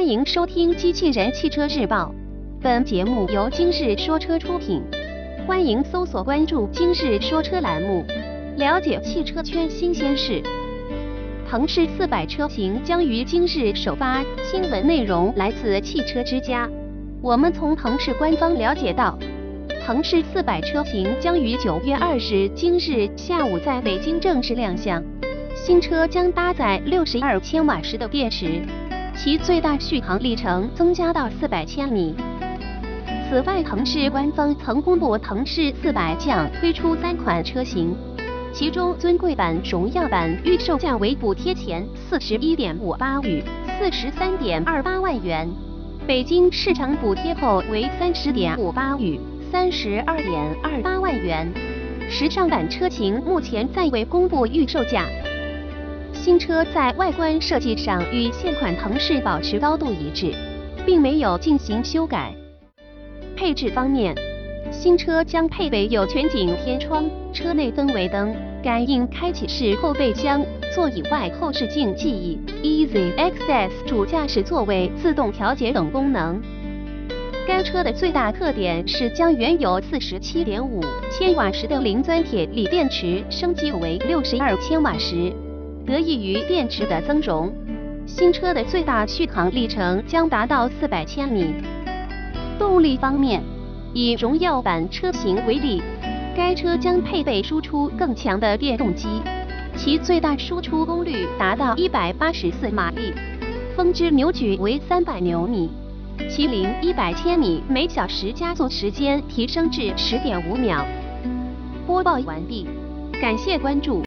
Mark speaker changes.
Speaker 1: 欢迎收听《机器人汽车日报》，本节目由今日说车出品。欢迎搜索关注“今日说车”栏目，了解汽车圈新鲜事。腾势四百车型将于今日首发，新闻内容来自汽车之家。我们从腾势官方了解到，腾势四百车型将于九月二十今日下午在北京正式亮相。新车将搭载六十二千瓦时的电池。其最大续航里程增加到四百千米。此外，腾势官方曾公布，腾势四百将推出三款车型，其中尊贵版、荣耀版预售价为补贴前四十一点五八与四十三点二八万元，北京市场补贴后为三十点五八与三十二点二八万元。时尚版车型目前暂未公布预售价。新车在外观设计上与现款腾势保持高度一致，并没有进行修改。配置方面，新车将配备有全景天窗、车内氛围灯、感应开启式后备箱、座椅外后视镜记忆、Easy Access 主驾驶座位自动调节等功能。该车的最大特点是将原有四十七点五千瓦时的磷酸铁锂电池升级为六十二千瓦时。得益于电池的增容，新车的最大续航里程将达到四百千米。动力方面，以荣耀版车型为例，该车将配备输出更强的电动机，其最大输出功率达到一百八十四马力，峰值扭矩为三百牛米，其零一百千米每小时加速时间提升至十点五秒。播报完毕，感谢关注。